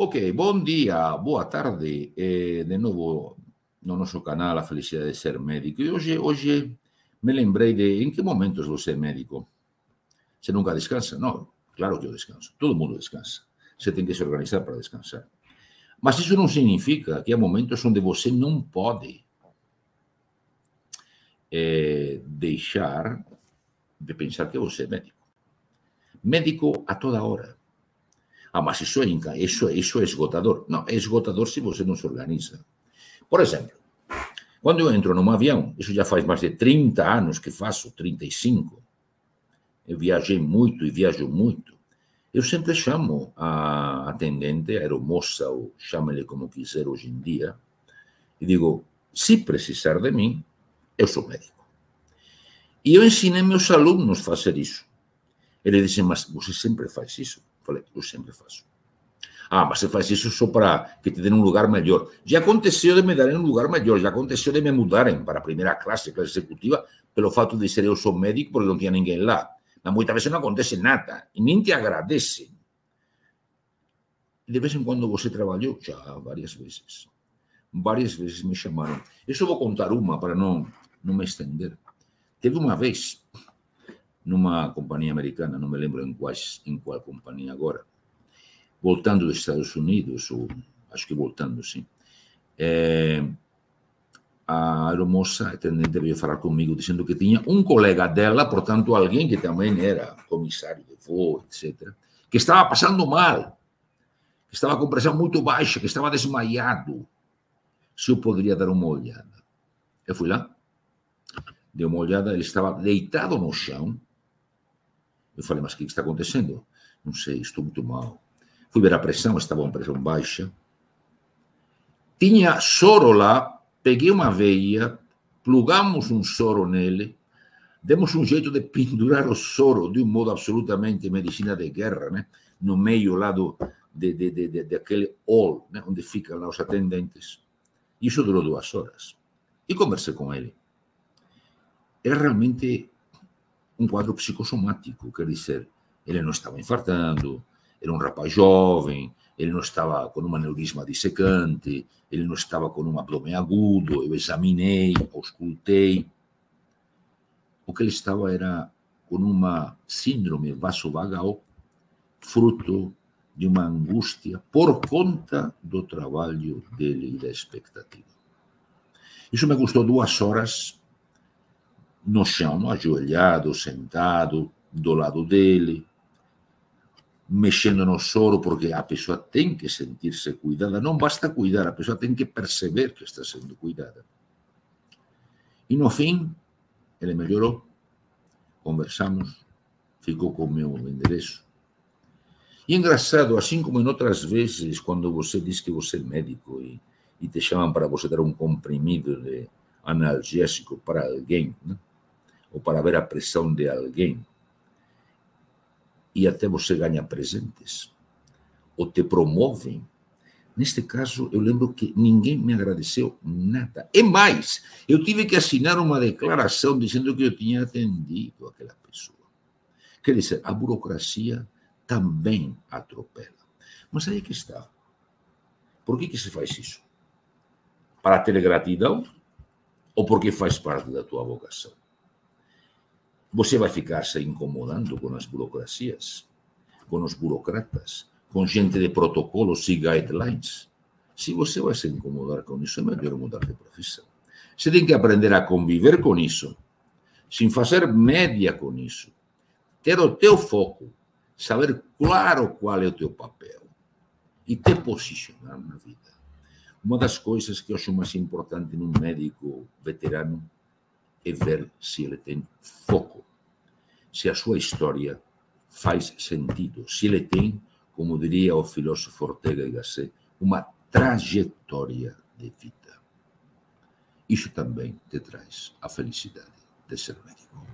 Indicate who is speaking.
Speaker 1: Ok, bom dia, boa tarde. É, de novo no nosso canal A Felicidade de Ser Médico. E hoje, hoje me lembrei de em que momentos você é médico. Você nunca descansa? Não, claro que eu descanso. Todo mundo descansa. Você tem que se organizar para descansar. Mas isso não significa que há momentos onde você não pode é, deixar de pensar que você é médico. Médico a toda hora. Ah, mas isso é, isso, isso é esgotador. Não, é esgotador se você não se organiza. Por exemplo, quando eu entro num avião, isso já faz mais de 30 anos que faço, 35, eu viajei muito e viajo muito, eu sempre chamo a atendente, a aeromoça, ou chame-lhe como quiser hoje em dia, e digo, se precisar de mim, eu sou médico. E eu ensinei meus alunos a fazer isso. Ele disse, mas você sempre faz isso? Falei, eu sempre faço. Ah, mas você faz isso só para que te den um lugar melhor. Já aconteceu de me darem um lugar melhor, já aconteceu de me mudarem para a primeira classe, classe executiva, pelo fato de ser eu sou médico, porque não tinha ninguém lá. Mas muitas vezes não acontece nada, e nem te agradecem. De vez em quando você trabalhou? Já, várias vezes. Várias vezes me chamaram. Eu só vou contar uma para não, não me estender. Teve uma vez numa companhia americana, não me lembro em, quais, em qual companhia agora, voltando dos Estados Unidos, ou acho que voltando, sim, é, a aeromoça atendente veio falar comigo dizendo que tinha um colega dela, portanto, alguém que também era comissário de voo, etc., que estava passando mal, que estava com pressão muito baixa, que estava desmaiado. Se eu poderia dar uma olhada. Eu fui lá, dei uma olhada, ele estava deitado no chão, eu falei, mas o que está acontecendo? Não sei, estou muito mal. Fui ver a pressão, estava uma pressão baixa. Tinha soro lá, peguei uma veia, plugamos um soro nele, demos um jeito de pendurar o soro de um modo absolutamente medicina de guerra, né? no meio lá do, de, de, de, de aquele hall, né? onde ficam lá os atendentes. Isso durou duas horas. E conversei com ele. Era realmente um quadro psicossomático, quer dizer, ele não estava infartando, era um rapaz jovem, ele não estava com um aneurisma dissecante, ele não estava com um abdômen agudo, eu examinei, auscultei. O que ele estava era com uma síndrome vasovagal, fruto de uma angústia por conta do trabalho dele e da expectativa. Isso me custou duas horas no chão, ajoelhado, sentado, do lado dele, mexendo no soro, porque a pessoa tem que sentir-se cuidada. Não basta cuidar, a pessoa tem que perceber que está sendo cuidada. E no fim, ele melhorou, conversamos, ficou com o meu endereço. E engraçado, assim como em outras vezes, quando você diz que você é médico e, e te chamam para você dar um comprimido de analgésico para alguém, né? Ou para ver a pressão de alguém, e até você ganha presentes, ou te promovem. Neste caso, eu lembro que ninguém me agradeceu nada. E mais, eu tive que assinar uma declaração dizendo que eu tinha atendido aquela pessoa. Quer dizer, a burocracia também atropela. Mas aí que está. Por que, que se faz isso? Para ter gratidão ou porque faz parte da tua vocação? Você vai ficar se incomodando com as burocracias, com os burocratas, com gente de protocolos e guidelines. Se você vai se incomodar com isso, é melhor mudar de profissão. Você tem que aprender a conviver com isso, sem fazer média com isso. Ter o teu foco, saber claro qual é o teu papel e te posicionar na vida. Uma das coisas que eu acho mais importante num médico veterano é ver se ele tem foco, se a sua história faz sentido, se ele tem, como diria o filósofo Ortega y Gasset, uma trajetória de vida. Isso também te traz a felicidade de ser médico.